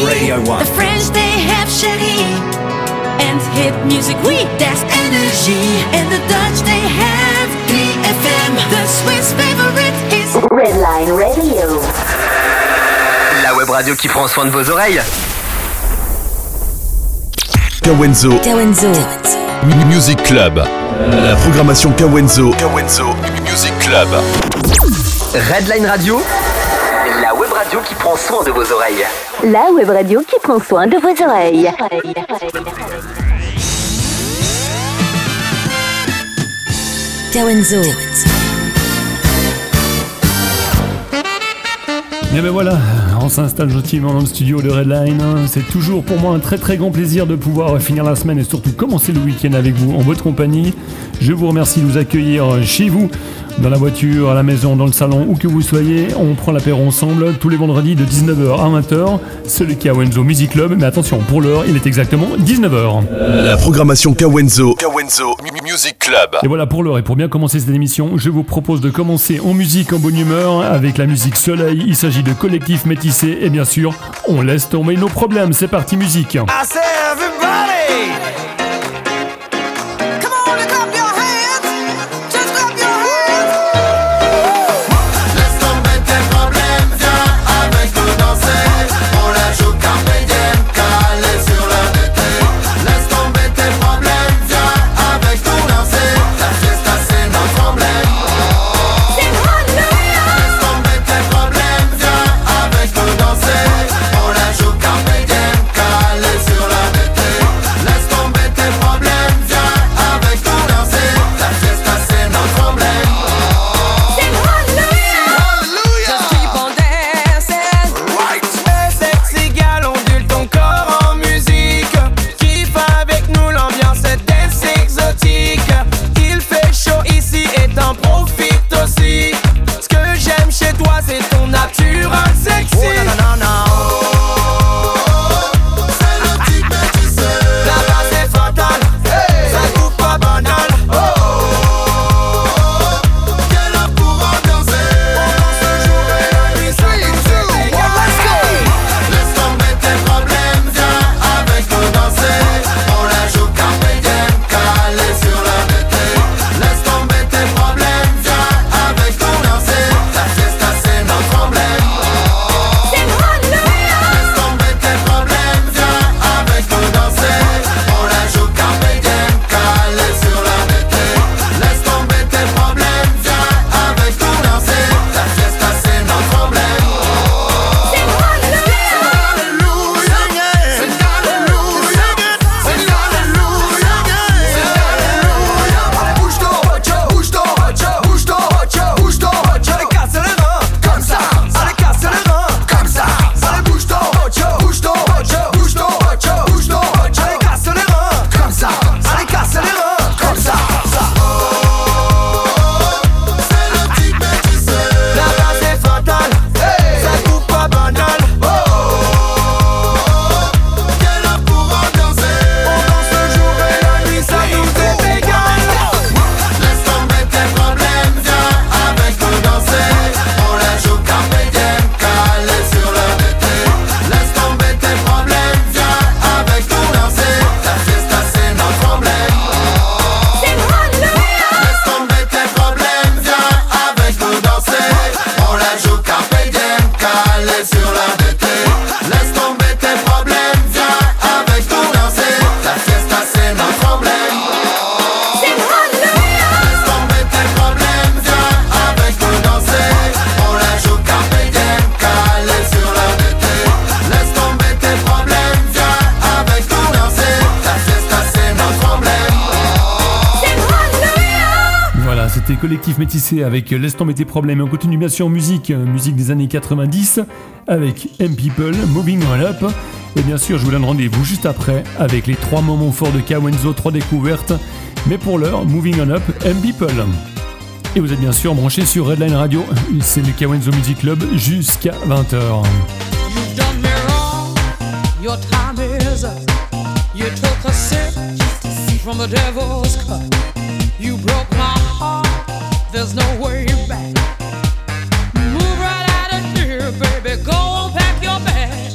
1. The French, they have Chérie. And hit music, oui, that's energy. And the Dutch, they have BFM. The Swiss favorite is Redline Radio. La web radio qui prend soin de vos oreilles. Kawenzo Kawenzo. Music Club. La programmation Kawenzo. Kawenzo Music Club. Redline Radio. La web radio qui prend soin de vos oreilles. La web radio qui prend soin de vos oreilles. Kawenzo. Et ben voilà, on s'installe gentiment dans le studio de Redline. C'est toujours pour moi un très très grand plaisir de pouvoir finir la semaine et surtout commencer le week-end avec vous en votre compagnie. Je vous remercie de nous accueillir chez vous, dans la voiture, à la maison, dans le salon, où que vous soyez. On prend l'apéro ensemble tous les vendredis de 19h à 20h. C'est le Kawenzo Music Club, mais attention, pour l'heure, il est exactement 19h. La programmation Kawenzo. Kawenzo Music Club. Et voilà pour l'heure et pour bien commencer cette émission, je vous propose de commencer en musique en bonne humeur avec la musique Soleil. Il s'agit de collectif et bien sûr, on laisse tomber nos problèmes. C'est parti musique. Avec Laisse tomber tes problèmes. Et on continue bien sûr en musique, euh, musique des années 90 avec M People, Moving On Up. Et bien sûr, je vous donne rendez-vous juste après avec les trois moments forts de Kawenzo, trois découvertes. Mais pour l'heure, Moving On Up, M People. Et vous êtes bien sûr branchés sur Redline Radio, c'est le Kawenzo Music Club jusqu'à 20h. You've done me wrong. Your time is up. You broke my. There's no way back. Move right out of here, baby. Go and pack your bags.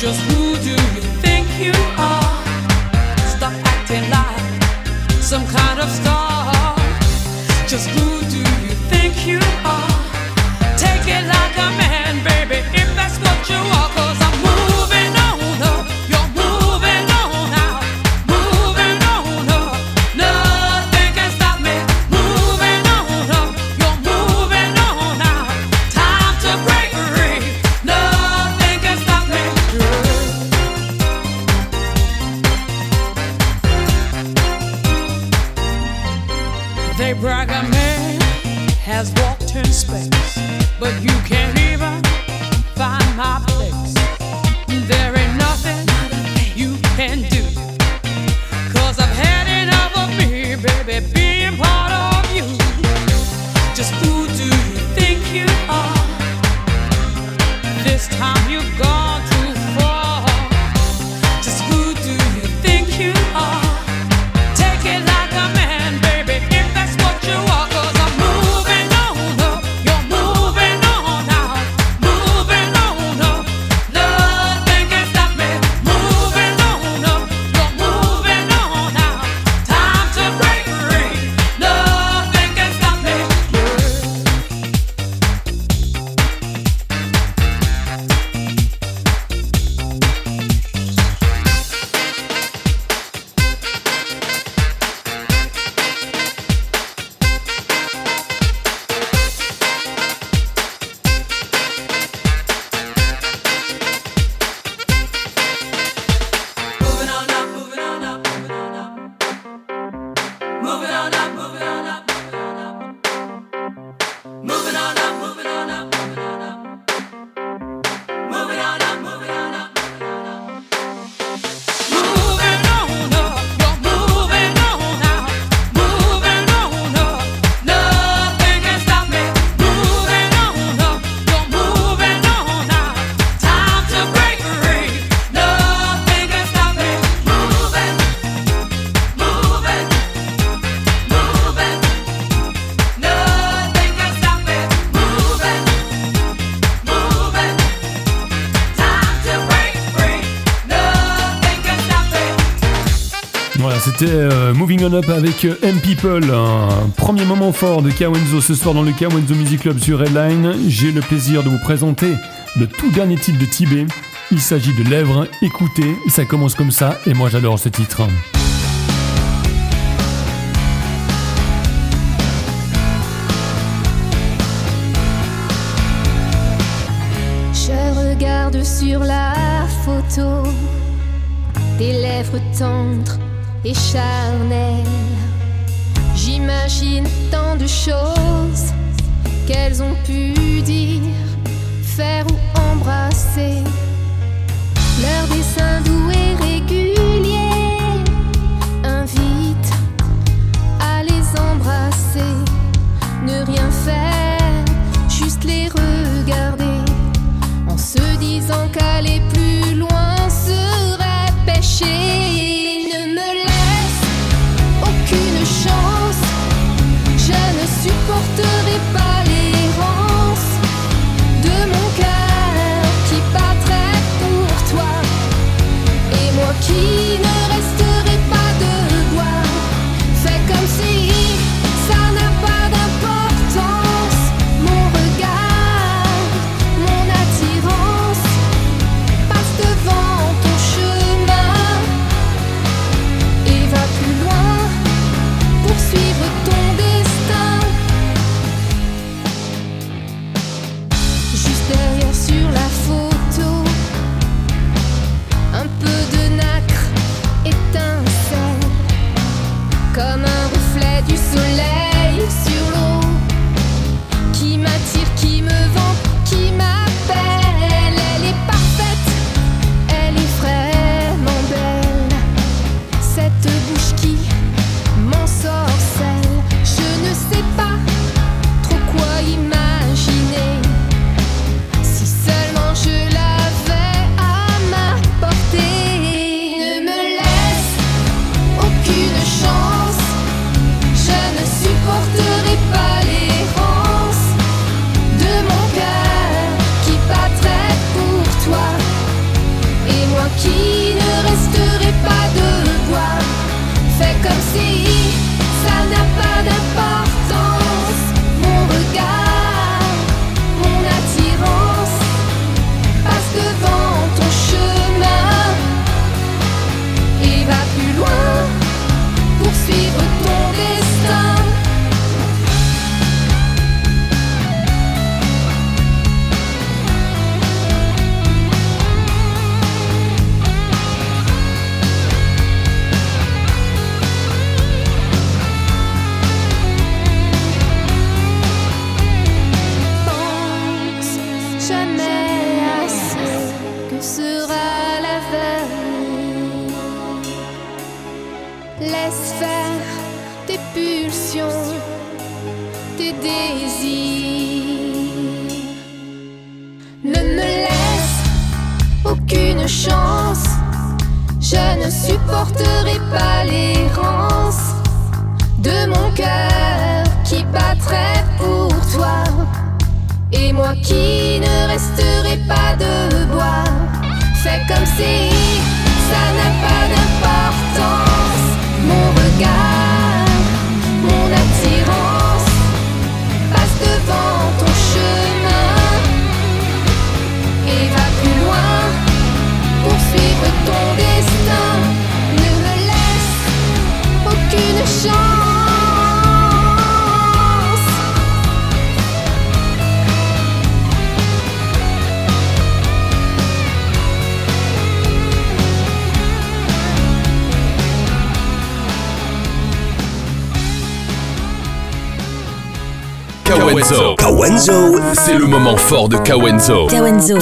Just who do you think you are? Stop acting like some kind of star. Just who do you think you are? Take it like a man, baby, if that's what you are. Cause I'm c'était euh, Moving On Up avec euh, M People, un premier moment fort de Kawenzo ce soir dans le Kawenzo Music Club sur Redline. J'ai le plaisir de vous présenter le tout dernier titre de Tibet. Il s'agit de Lèvres, écoutez, ça commence comme ça et moi j'adore ce titre. Je regarde sur la photo tes lèvres tendres et charnelles. J'imagine tant de choses qu'elles ont pu dire, faire ou embrasser. Leur dessin doux et régulier invite à les embrasser, ne rien faire, juste les regarder en se disant qu'aller plus loin serait péché. Fais comme Kawenzo. Kawenzo. C'est le moment fort de Kawenzo. Kawenzo.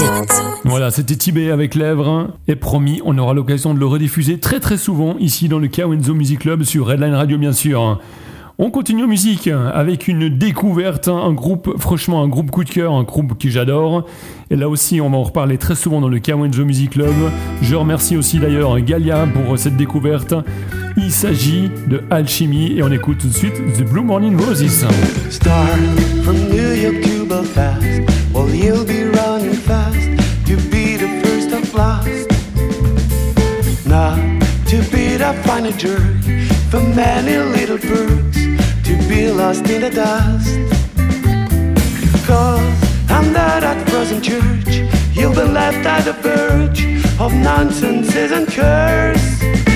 Voilà, c'était Tibet avec Lèvres. Et promis, on aura l'occasion de le rediffuser très très souvent ici dans le Kawenzo Music Club sur Redline Radio, bien sûr. On continue en musique avec une découverte, un groupe, franchement un groupe coup de cœur, un groupe que j'adore. Et là aussi, on va en reparler très souvent dans le Kawenzo Music Club. Je remercie aussi d'ailleurs Galia pour cette découverte. Il s'agit de Alchimie et on écoute tout de suite The Blue Morning Roses. Start from New York to Belfast. Well, you'll be running fast to be the first of last. Not to be the final jerk for many little perks to be lost in the dust. Cause under that frozen church, you'll be left at the verge of nonsense and curse.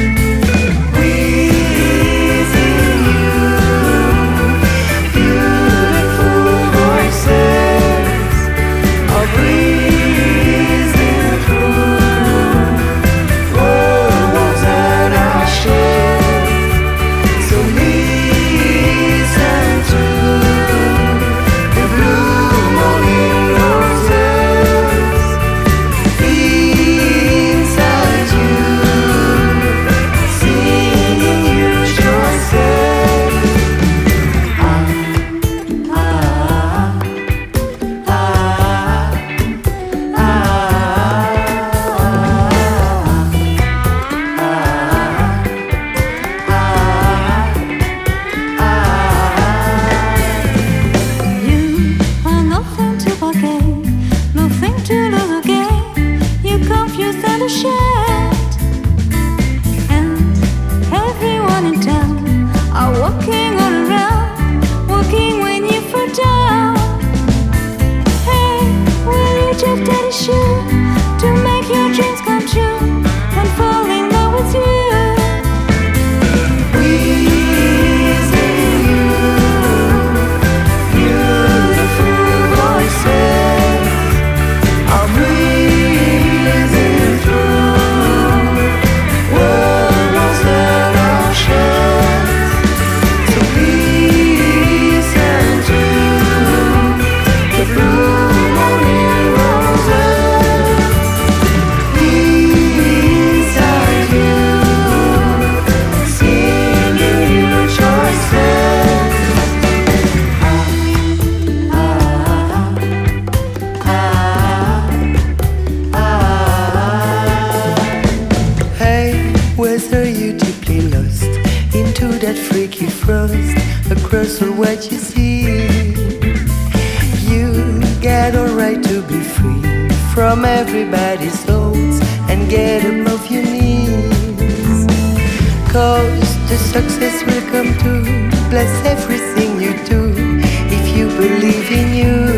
Cause the success will come to bless everything you do if you believe in you.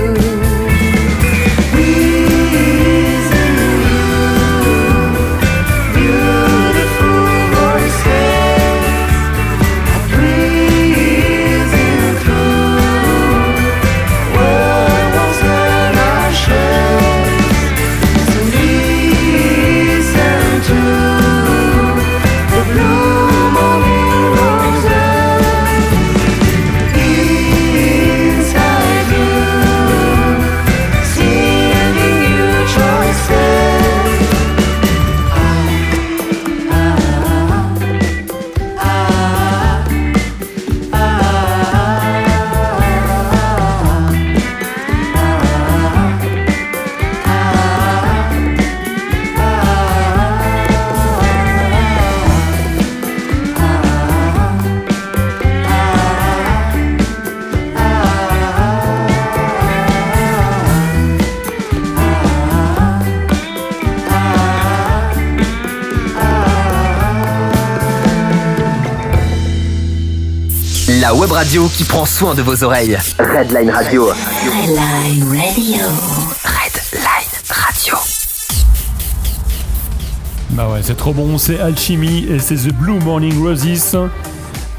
Radio qui prend soin de vos oreilles. Redline Radio. Redline Radio. Redline Radio. Bah ouais, c'est trop bon, c'est Alchemy et c'est The Blue Morning Roses.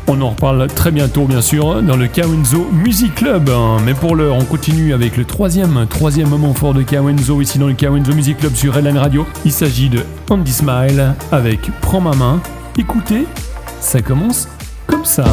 On en reparle très bientôt, bien sûr, dans le Kawenzo Music Club. Mais pour l'heure, on continue avec le troisième, troisième moment fort de Kawenzo ici dans le Kawenzo Music Club sur Redline Radio. Il s'agit de Andy Smile avec Prends ma main. Écoutez, ça commence comme ça.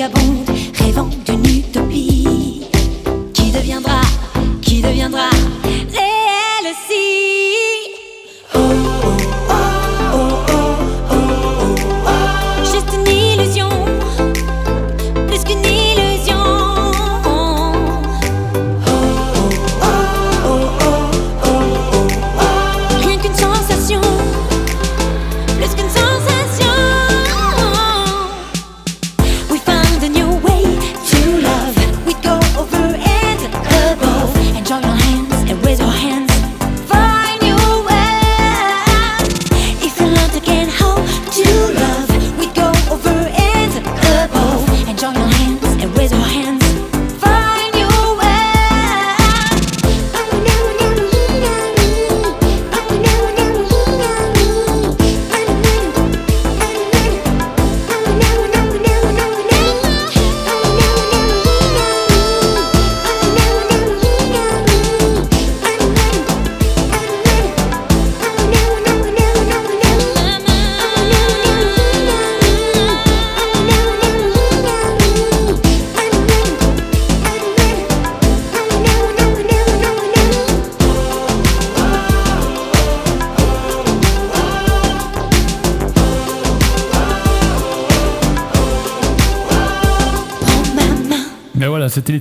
vagabond.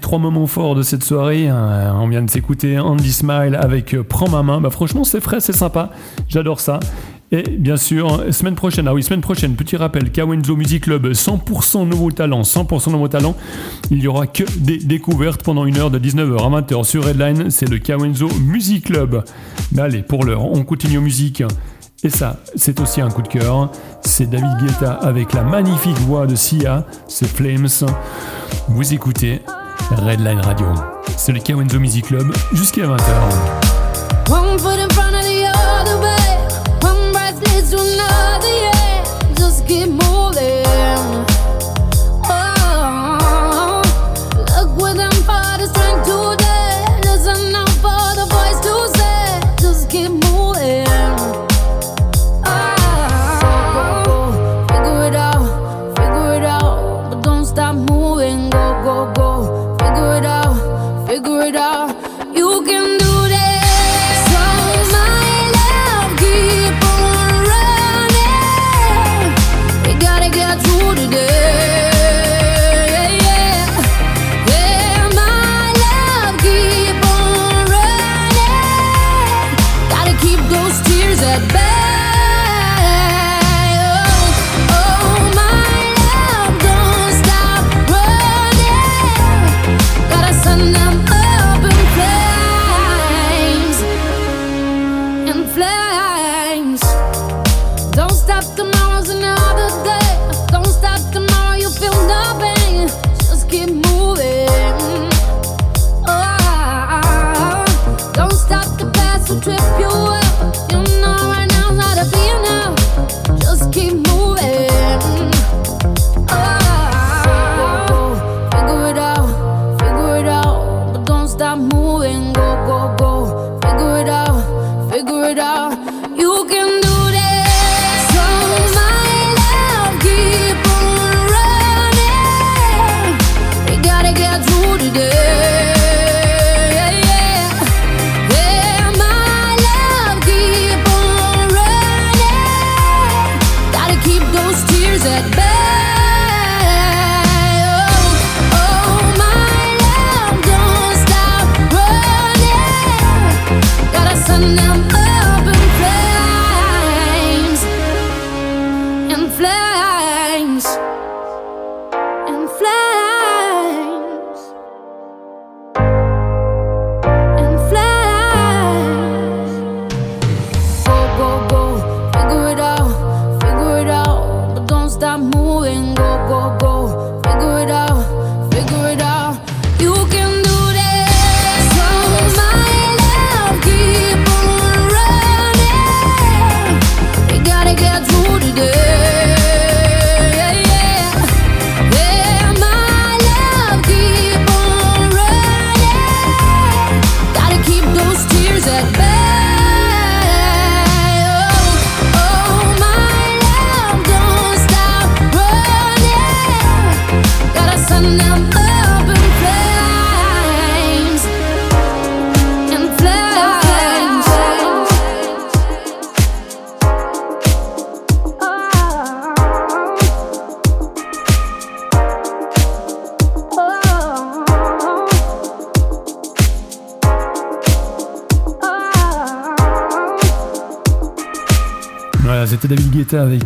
Trois moments forts de cette soirée. Euh, on vient de s'écouter Andy Smile avec euh, Prends ma main. Bah, franchement, c'est frais, c'est sympa. J'adore ça. Et bien sûr, semaine prochaine, ah oui, semaine prochaine, petit rappel, Kawenzo Music Club, 100% nouveaux talents, 100% nouveaux talents. Il y aura que des découvertes pendant une heure de 19h à 20h sur Redline. C'est le Kawenzo Music Club. Mais allez, pour l'heure, on continue en musique. Et ça, c'est aussi un coup de cœur. C'est David Guetta avec la magnifique voix de Sia, c'est Flames. Vous écoutez Redline Radio. C'est le Kawenzo Music Club jusqu'à 20h.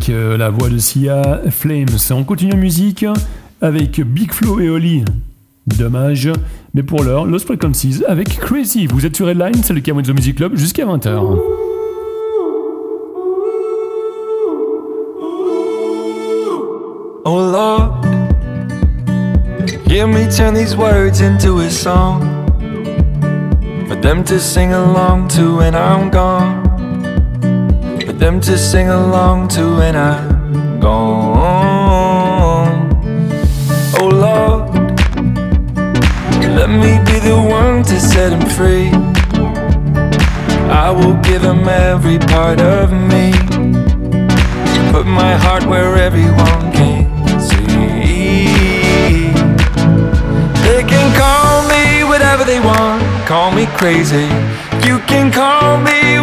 Euh, la voix de Sia, Flames. On continue en musique avec Big Flo et Oli. Dommage, mais pour l'heure, Lost Frequencies avec Crazy. Vous êtes sur Redline, c'est le Kawenzo Music Club jusqu'à 20h. Oh Lord, hear me turn these words into a song for them to sing along to when I'm gone. Them to sing along to when I'm gone. Oh Lord, let me be the one to set them free. I will give them every part of me. Put my heart where everyone can see. They can call me whatever they want, call me crazy. You can call me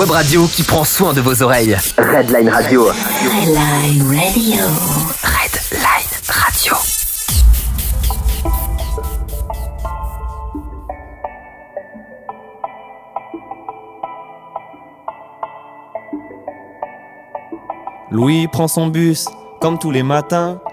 web radio qui prend soin de vos oreilles. Redline Radio. Redline Radio. Redline Radio. Louis prend son bus, comme tous les matins.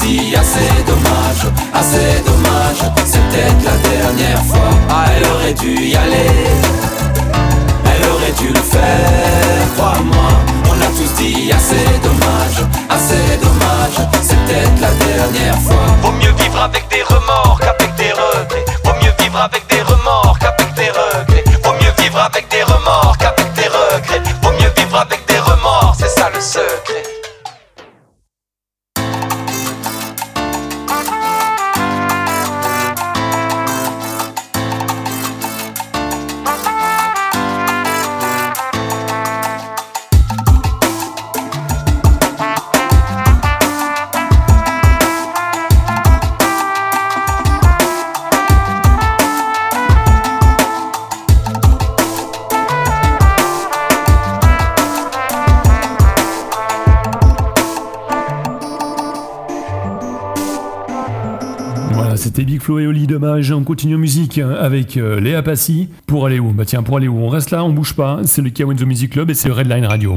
Dit assez dommage, assez dommage. C'est peut-être la dernière fois. Ah, elle aurait dû y aller. Elle aurait dû le faire, crois-moi. On a tous dit assez dommage, assez dommage. C'est peut-être la dernière fois. Vaut mieux vivre avec des remords qu'avec des regrets. Vaut mieux vivre avec On continue en musique avec euh, Léa Passy. Pour aller où? Bah tiens, pour aller où? On reste là, on bouge pas. C'est le Kawenzo Music Club et c'est Redline Radio.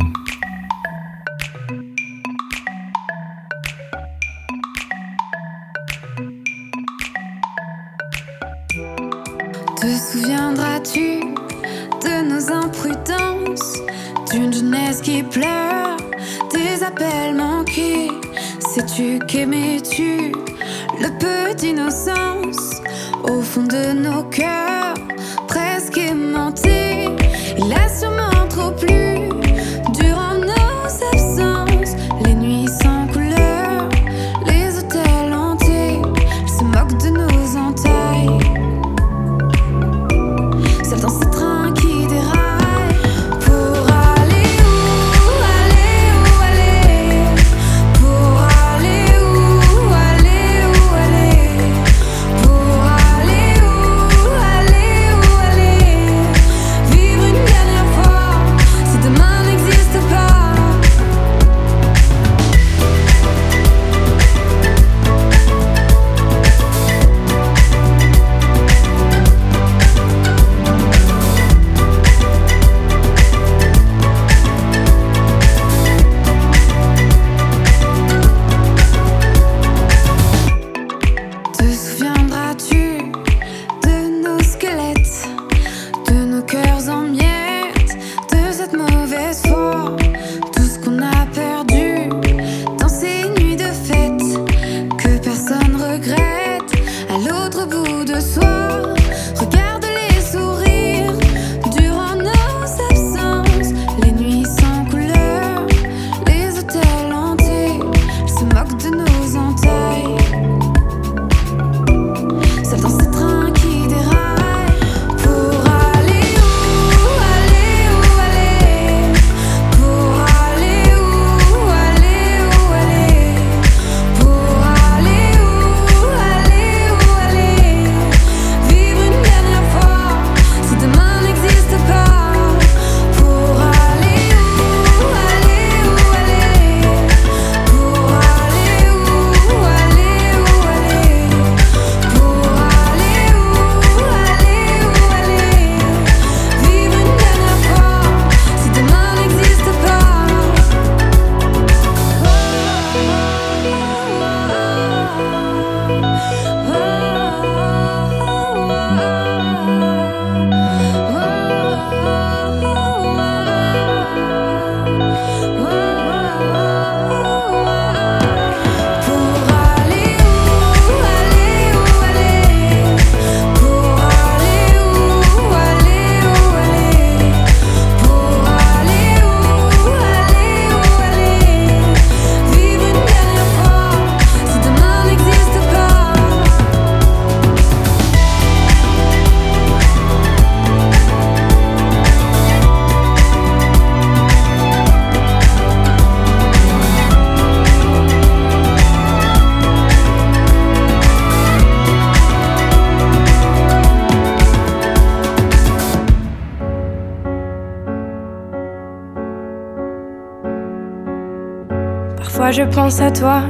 Je pense à toi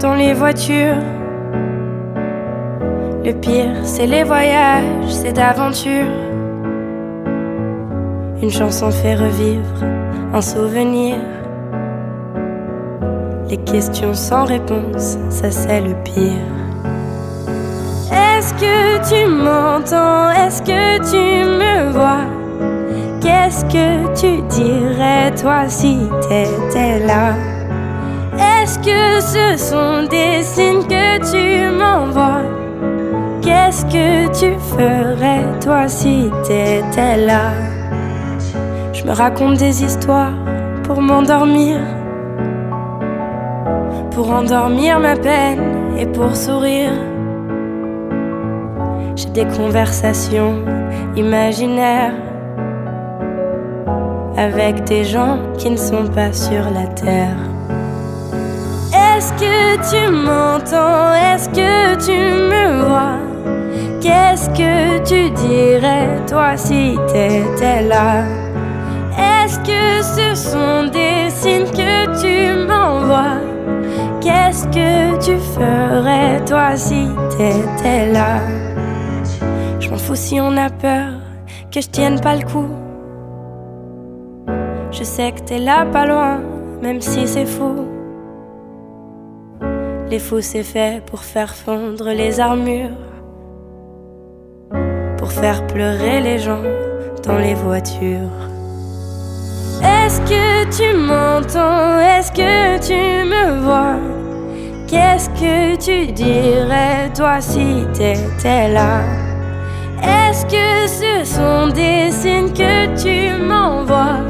dans les voitures. Le pire, c'est les voyages, c'est d'aventure. Une chanson fait revivre un souvenir. Les questions sans réponse, ça c'est le pire. Est-ce que tu m'entends? Est-ce que tu me vois? Qu'est-ce que tu dirais toi si t'étais là? Est-ce que ce sont des signes que tu m'envoies? Qu'est-ce que tu ferais toi si t'étais là? Je me raconte des histoires pour m'endormir. Pour endormir ma peine et pour sourire. J'ai des conversations imaginaires avec des gens qui ne sont pas sur la terre. Est-ce que tu m'entends Est-ce que tu me vois? Qu'est-ce que tu dirais toi si t'étais là? Est-ce que ce sont des signes que tu m'envoies? Qu'est-ce que tu ferais toi si t'étais là? Je m'en fous si on a peur que je tienne pas le coup. Je sais que t'es là pas loin, même si c'est fou. Les fous c'est fait pour faire fondre les armures, pour faire pleurer les gens dans les voitures. Est-ce que tu m'entends? Est-ce que tu me vois? Qu'est-ce que tu dirais toi si t'étais là? Est-ce que ce sont des signes que tu m'envoies?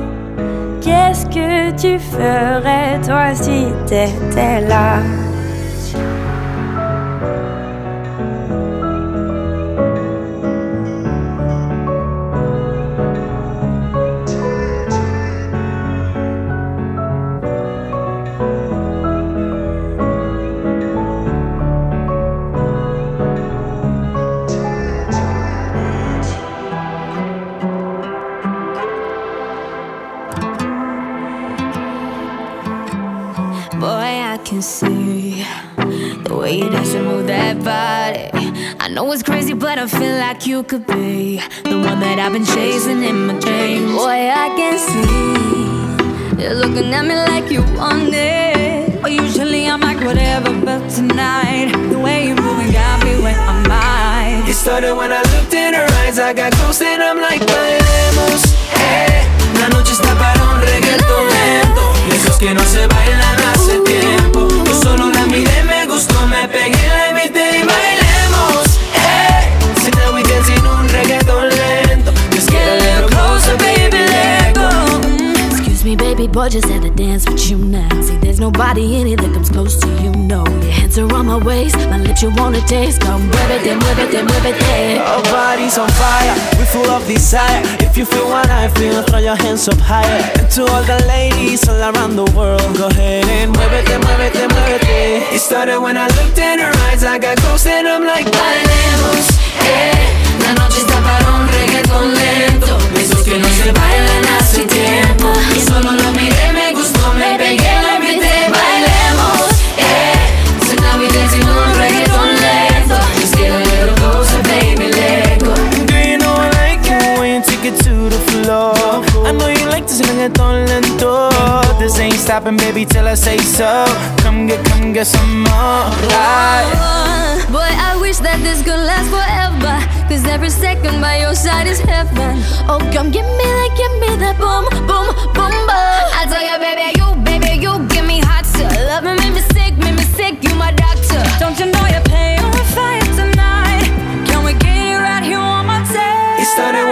Qu'est-ce que tu ferais toi si t'étais là? See the way you dance and move that body. I know it's crazy, but I feel like you could be the one that I've been chasing in my dreams. Boy, I can see you're looking at me like you want it. But usually I'm like whatever, but tonight the way you're moving got me where I'm at. It started when I looked in her eyes, I got close and I'm like, bailemos, eh. La noche está para un reggaeton lento, esos que no se bailan hace tiempo. Solo la miré, me gustó, me pegué, la invité y bailemos, boy, just had to dance with you now. See, there's nobody in it that comes close to you, no. Your hands are on my waist, my lips you wanna taste. Come move it, then move it, then move it, yeah. Our bodies on fire, we full of desire. If you feel what I feel, throw your hands up higher. And to all the ladies all around the world, go ahead and muévete, muévete, muévete. It then move it. It started when I looked in her eyes, I got close and I'm like, bailemos, eh. La noche está para un reggaeton lento, de esos que no se bailan hace tiempo. Yo solo stopping, baby, till I say so. Come get, come get some more. Right. Oh, boy, I wish that this could last forever. Cause every second by your side is heaven. Oh, come give me that, give me that boom, boom, boom, boom. I tell you, baby, you, baby, you give me hot love me, make me sick, make me sick, you my doctor. Don't you know you're playing on fire tonight? Can we get it right here on my tape? It started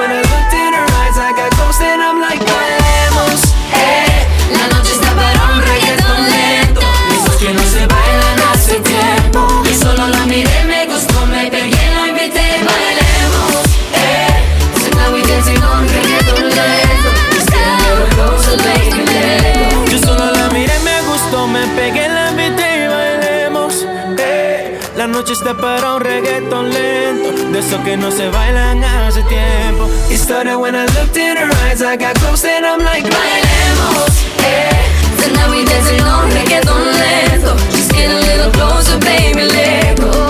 está para un reggaeton lento, de esos que no se bailan hace tiempo. It started when I looked in her eyes, I got close and I'm like, bailemos, eh. Tonight we dancing on reggaeton lento. Just get a little closer, baby, let go.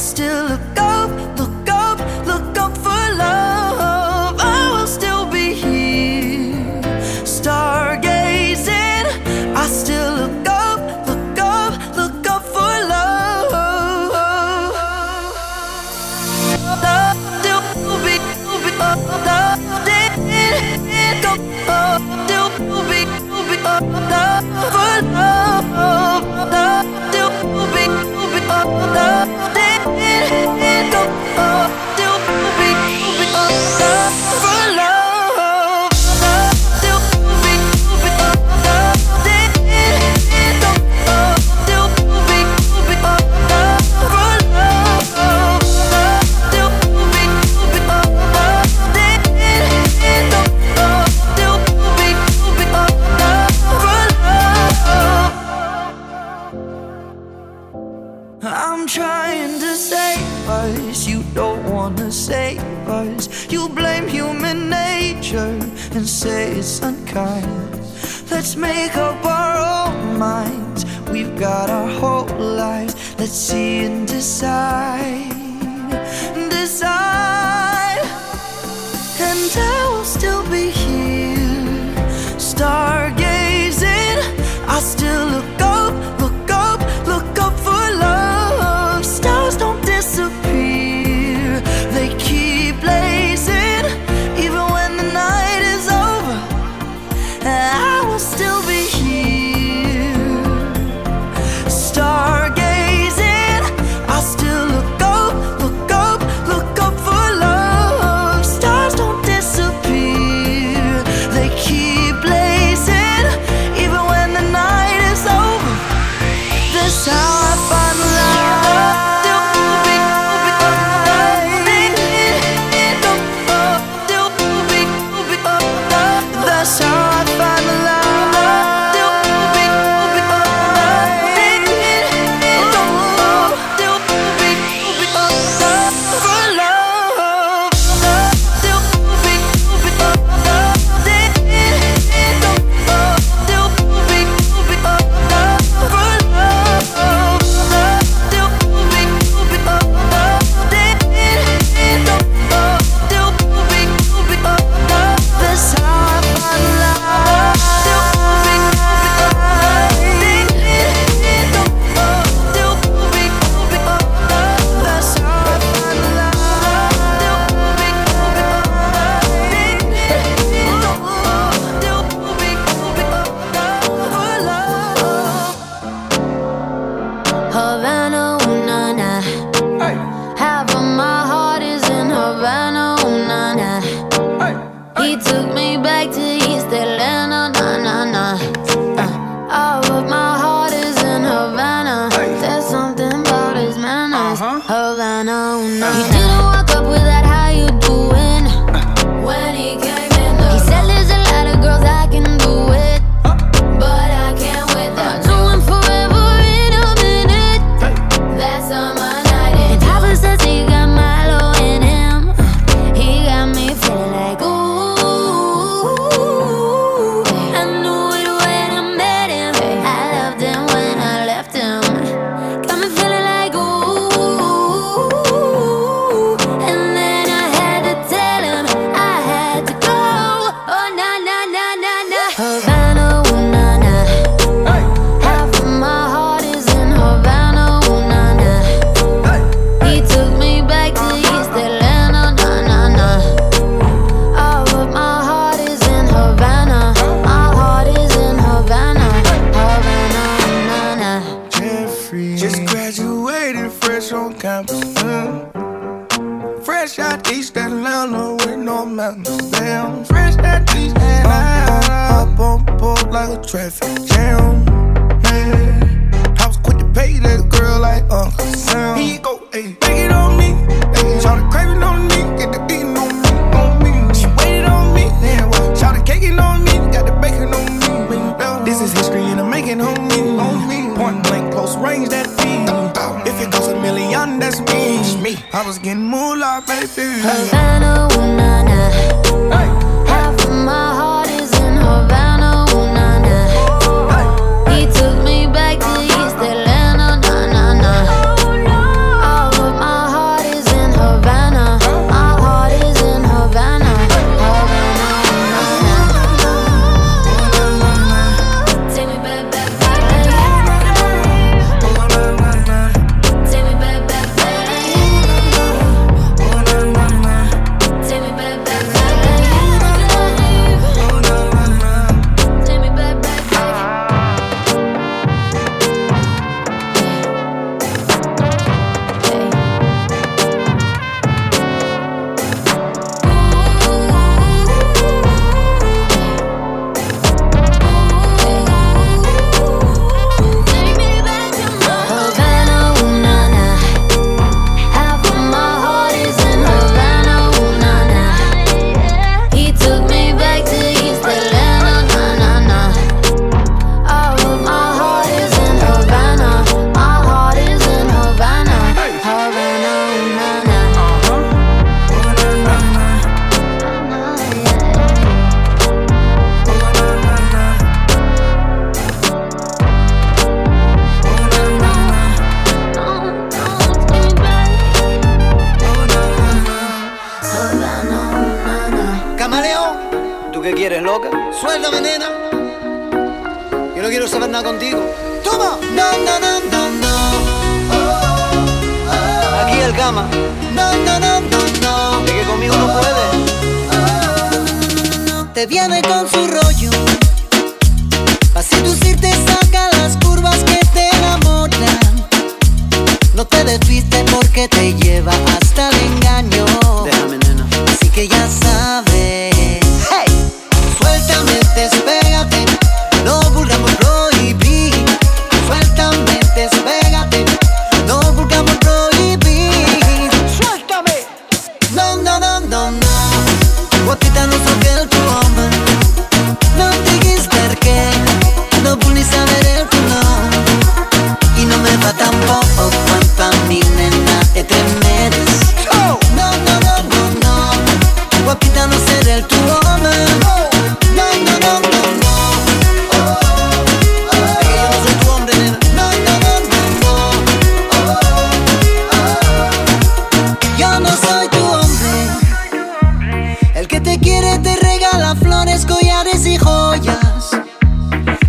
still look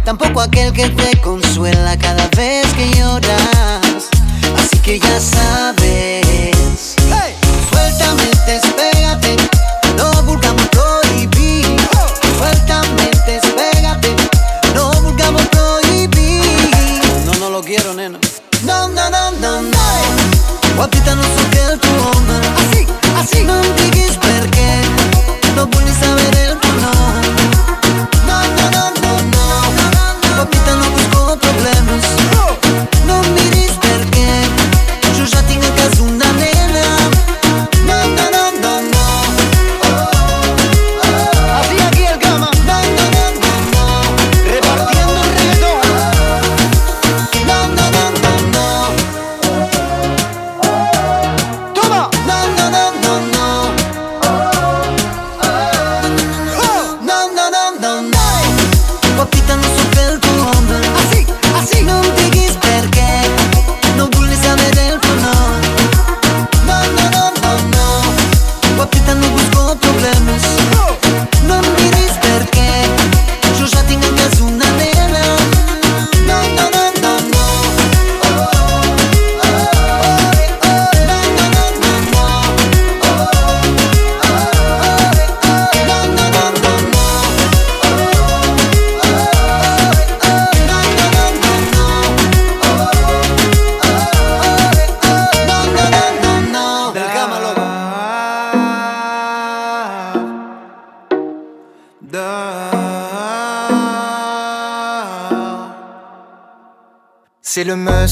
Tampoco aquel que te consuela cada vez que lloras. Así que ya sabes. Suéltame, despégate. No vulgamos prohibir. Suéltame, despégate. No vulgamos prohibir. No, no lo quiero, nena. No, no, no, no, no. Guapita no so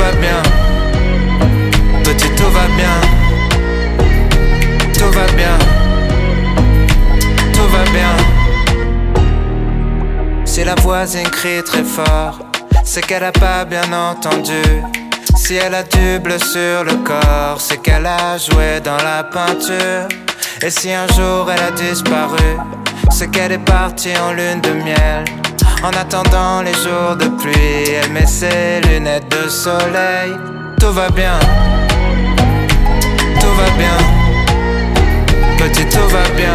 va bien, petit tout va bien, tout va bien, tout va bien. Si la voisine crie très fort, c'est qu'elle a pas bien entendu. Si elle a du bleu sur le corps, c'est qu'elle a joué dans la peinture. Et si un jour elle a disparu, c'est qu'elle est partie en lune de miel. En attendant les jours de pluie, elle met ses lunettes de soleil. Tout va bien, tout va bien, petit tout va bien,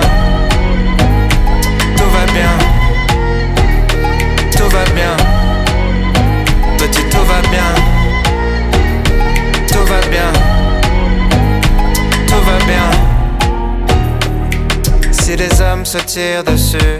tout va bien, tout va bien, petit tout va bien, tout va bien, tout va bien. Si les hommes se tirent dessus,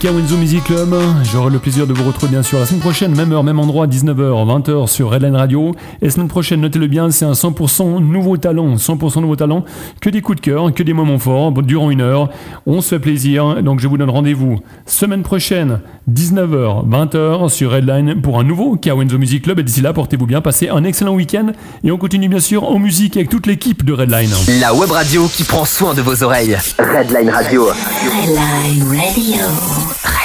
Voilà, c'était le Kawenzo Music Club. J'aurai le plaisir de vous retrouver bien sûr la semaine prochaine, même heure, même endroit, 19h, 20h sur Redline Radio. Et semaine prochaine, notez-le bien, c'est un 100% nouveau talent, 100% nouveau talent, que des coups de cœur, que des moments forts, durant une heure. On se fait plaisir, donc je vous donne rendez-vous semaine prochaine, 19h, 20h sur Redline pour un nouveau Kawenzo Music Club. Et d'ici là, portez-vous bien, passez un excellent week-end. Et on continue bien sûr en musique avec toute l'équipe de Redline. La web radio qui prend soin de vos oreilles. Redline Radio. Redline Radio.